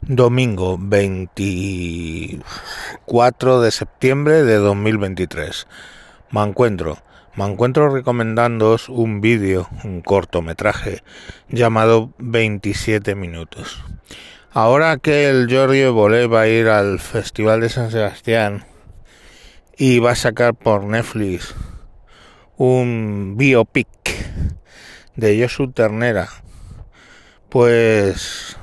Domingo 24 de septiembre de 2023. Me encuentro, me encuentro recomendándoos un vídeo, un cortometraje llamado 27 minutos. Ahora que el Jordi Bolé va a ir al Festival de San Sebastián y va a sacar por Netflix un biopic de Josu Ternera, pues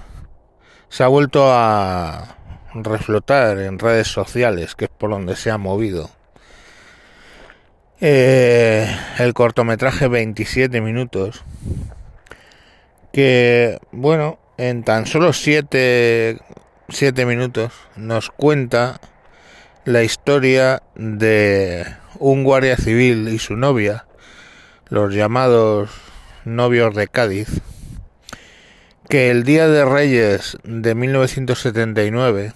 se ha vuelto a reflotar en redes sociales, que es por donde se ha movido. Eh, el cortometraje 27 minutos, que bueno, en tan solo 7, 7 minutos nos cuenta la historia de un guardia civil y su novia, los llamados novios de Cádiz, que el día de Reyes de 1979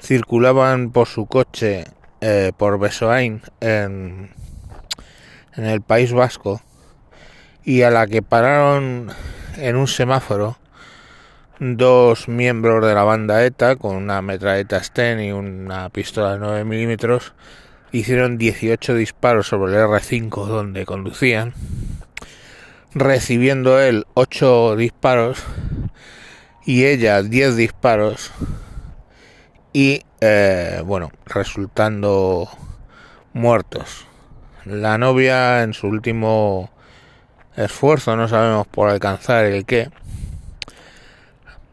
circulaban por su coche eh, por Besoain en, el País Vasco y a la que pararon en un semáforo dos miembros de la banda ETA con una metralleta Sten y una pistola de 9 milímetros hicieron 18 disparos sobre el R5 donde conducían recibiendo él 8 disparos y ella 10 disparos y eh, bueno, resultando muertos. La novia en su último esfuerzo, no sabemos por alcanzar el qué,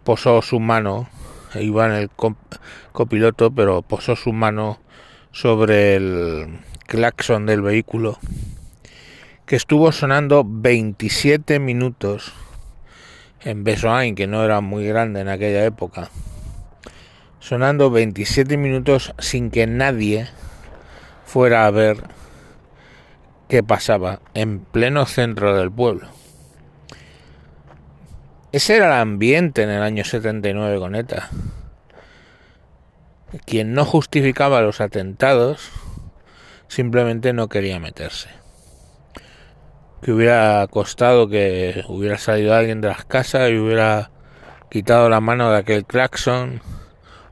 posó su mano, iba en el copiloto, pero posó su mano sobre el claxon del vehículo que estuvo sonando 27 minutos en Besoain, que no era muy grande en aquella época, sonando 27 minutos sin que nadie fuera a ver qué pasaba en pleno centro del pueblo. Ese era el ambiente en el año 79 con ETA. Quien no justificaba los atentados simplemente no quería meterse que hubiera costado que hubiera salido alguien de las casas y hubiera quitado la mano de aquel claxon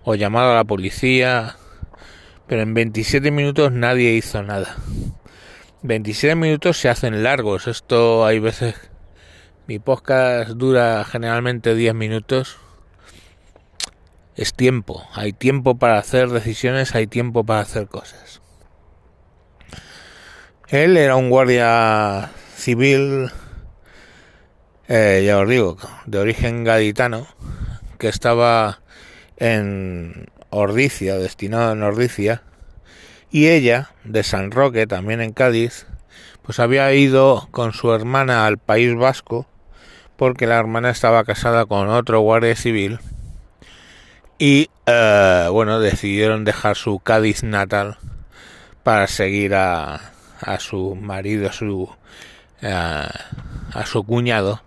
o llamado a la policía. Pero en 27 minutos nadie hizo nada. 27 minutos se hacen largos. Esto hay veces... Mi podcast dura generalmente 10 minutos. Es tiempo. Hay tiempo para hacer decisiones, hay tiempo para hacer cosas. Él era un guardia civil, eh, ya os digo, de origen gaditano, que estaba en Ordicia, destinado en Ordicia, y ella, de San Roque, también en Cádiz, pues había ido con su hermana al País Vasco, porque la hermana estaba casada con otro guardia civil, y eh, bueno, decidieron dejar su Cádiz natal para seguir a, a su marido, a su a, su cuñado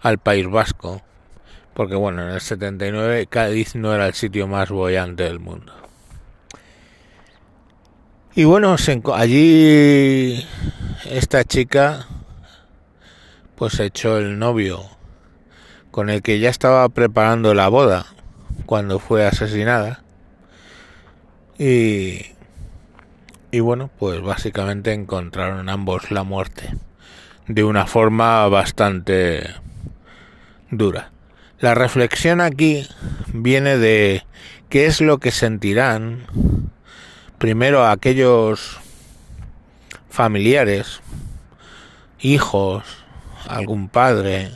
al País Vasco, porque bueno, en el 79 Cádiz no era el sitio más bollante del mundo. Y bueno, allí esta chica pues echó el novio con el que ya estaba preparando la boda cuando fue asesinada. Y, y bueno, pues básicamente encontraron ambos la muerte de una forma bastante dura. La reflexión aquí viene de qué es lo que sentirán primero aquellos familiares, hijos, algún padre,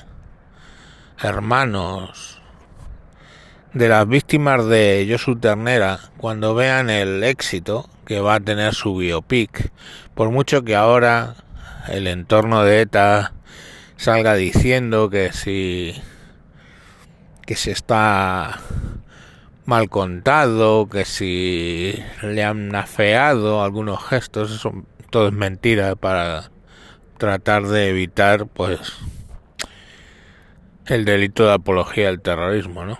hermanos de las víctimas de Josu Ternera cuando vean el éxito que va a tener su biopic, por mucho que ahora el entorno de ETA salga diciendo que si que se está mal contado, que si le han afeado algunos gestos, eso todo es mentira para tratar de evitar pues el delito de apología al terrorismo, ¿no?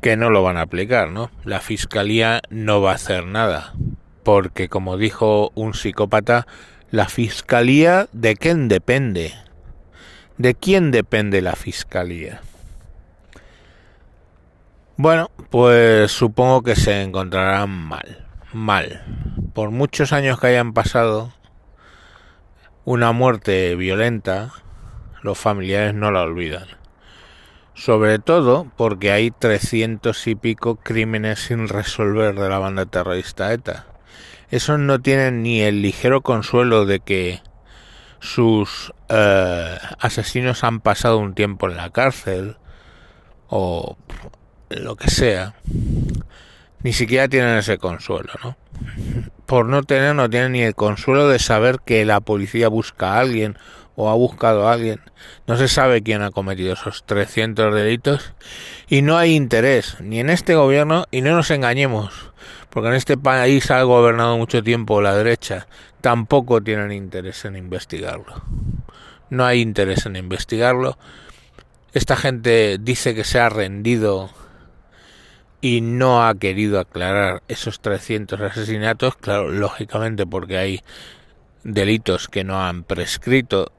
Que no lo van a aplicar, ¿no? La fiscalía no va a hacer nada porque como dijo un psicópata, la fiscalía de quién depende. ¿De quién depende la fiscalía? Bueno, pues supongo que se encontrarán mal, mal. Por muchos años que hayan pasado, una muerte violenta, los familiares no la olvidan. Sobre todo porque hay trescientos y pico crímenes sin resolver de la banda terrorista ETA. Esos no tienen ni el ligero consuelo de que sus eh, asesinos han pasado un tiempo en la cárcel o lo que sea. Ni siquiera tienen ese consuelo, ¿no? Por no tener, no tienen ni el consuelo de saber que la policía busca a alguien o ha buscado a alguien. No se sabe quién ha cometido esos 300 delitos y no hay interés ni en este gobierno y no nos engañemos, porque en este país ha gobernado mucho tiempo la derecha, tampoco tienen interés en investigarlo. No hay interés en investigarlo. Esta gente dice que se ha rendido y no ha querido aclarar esos 300 asesinatos, claro, lógicamente porque hay delitos que no han prescrito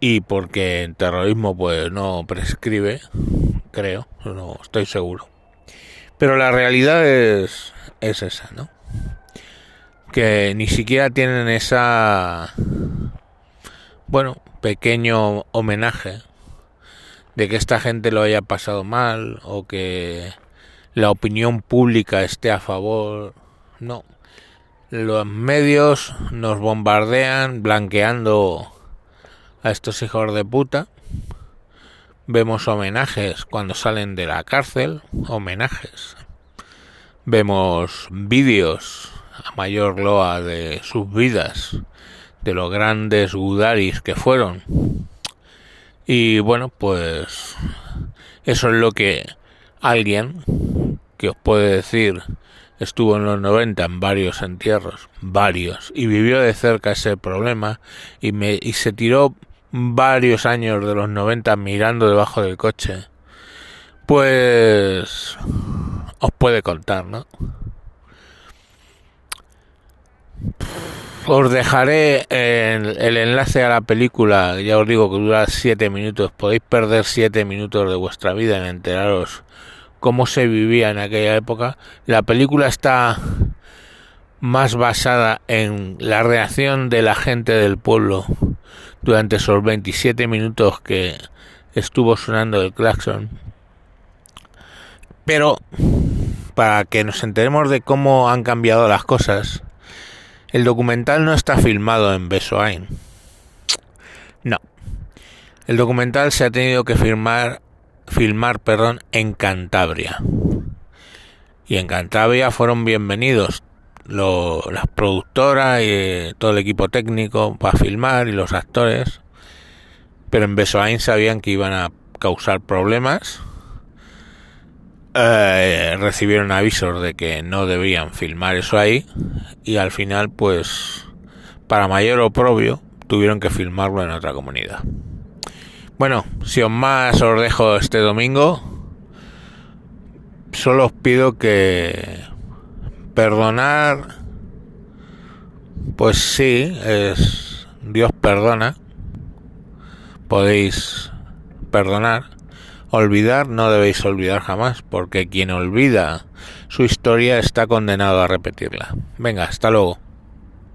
y porque en terrorismo pues no prescribe, creo, no estoy seguro. Pero la realidad es, es esa, ¿no? Que ni siquiera tienen esa, bueno, pequeño homenaje de que esta gente lo haya pasado mal o que la opinión pública esté a favor. No, los medios nos bombardean blanqueando a estos hijos de puta. Vemos homenajes cuando salen de la cárcel, homenajes. Vemos vídeos a mayor loa de sus vidas, de los grandes gudaris que fueron. Y bueno, pues eso es lo que alguien que os puede decir estuvo en los 90 en varios entierros, varios, y vivió de cerca ese problema y, me, y se tiró varios años de los 90 mirando debajo del coche, pues os puede contar, ¿no? Os dejaré el enlace a la película, ya os digo que dura 7 minutos, podéis perder 7 minutos de vuestra vida en enteraros cómo se vivía en aquella época. La película está más basada en la reacción de la gente del pueblo durante esos 27 minutos que estuvo sonando el claxon. Pero para que nos enteremos de cómo han cambiado las cosas, el documental no está filmado en Besoain. No. El documental se ha tenido que filmar filmar perdón, en Cantabria. Y en Cantabria fueron bienvenidos las productoras y todo el equipo técnico para filmar y los actores. Pero en Besoain sabían que iban a causar problemas. Eh, recibieron avisos de que no debían filmar eso ahí. Y al final, pues, para mayor oprobio, tuvieron que filmarlo en otra comunidad. Bueno, si os más os dejo este domingo, solo os pido que perdonar, pues sí, es Dios perdona, podéis perdonar, olvidar no debéis olvidar jamás, porque quien olvida su historia está condenado a repetirla. Venga, hasta luego.